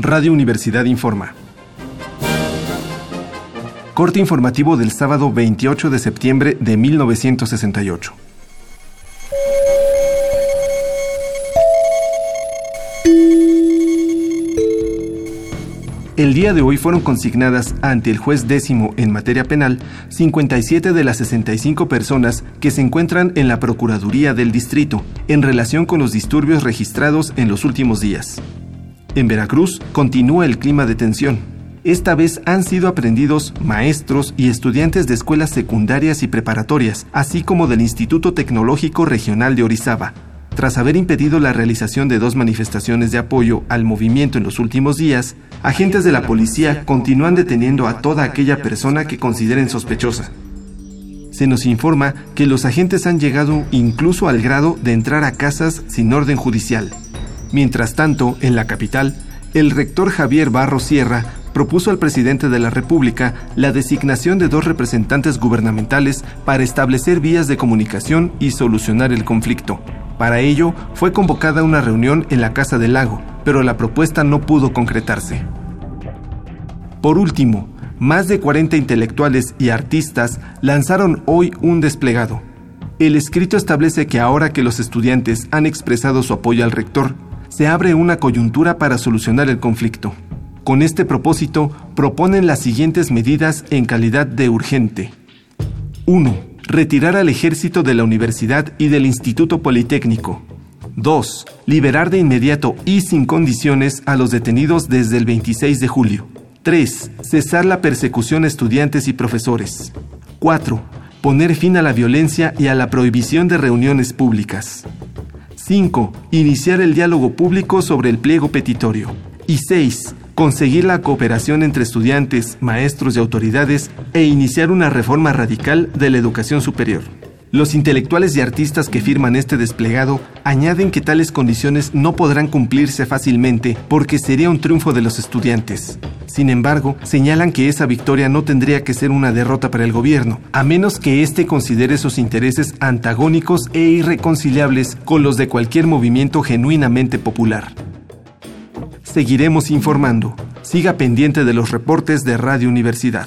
Radio Universidad informa. Corte informativo del sábado 28 de septiembre de 1968. El día de hoy fueron consignadas ante el juez décimo en materia penal 57 de las 65 personas que se encuentran en la Procuraduría del Distrito en relación con los disturbios registrados en los últimos días. En Veracruz continúa el clima de tensión. Esta vez han sido aprendidos maestros y estudiantes de escuelas secundarias y preparatorias, así como del Instituto Tecnológico Regional de Orizaba. Tras haber impedido la realización de dos manifestaciones de apoyo al movimiento en los últimos días, agentes de la policía continúan deteniendo a toda aquella persona que consideren sospechosa. Se nos informa que los agentes han llegado incluso al grado de entrar a casas sin orden judicial. Mientras tanto, en la capital, el rector Javier Barro Sierra propuso al presidente de la República la designación de dos representantes gubernamentales para establecer vías de comunicación y solucionar el conflicto. Para ello, fue convocada una reunión en la Casa del Lago, pero la propuesta no pudo concretarse. Por último, más de 40 intelectuales y artistas lanzaron hoy un desplegado. El escrito establece que ahora que los estudiantes han expresado su apoyo al rector, se abre una coyuntura para solucionar el conflicto. Con este propósito, proponen las siguientes medidas en calidad de urgente. 1. Retirar al ejército de la universidad y del Instituto Politécnico. 2. Liberar de inmediato y sin condiciones a los detenidos desde el 26 de julio. 3. Cesar la persecución a estudiantes y profesores. 4. Poner fin a la violencia y a la prohibición de reuniones públicas. 5. Iniciar el diálogo público sobre el pliego petitorio. Y 6. Conseguir la cooperación entre estudiantes, maestros y autoridades e iniciar una reforma radical de la educación superior. Los intelectuales y artistas que firman este desplegado añaden que tales condiciones no podrán cumplirse fácilmente porque sería un triunfo de los estudiantes. Sin embargo, señalan que esa victoria no tendría que ser una derrota para el gobierno, a menos que éste considere sus intereses antagónicos e irreconciliables con los de cualquier movimiento genuinamente popular. Seguiremos informando. Siga pendiente de los reportes de Radio Universidad.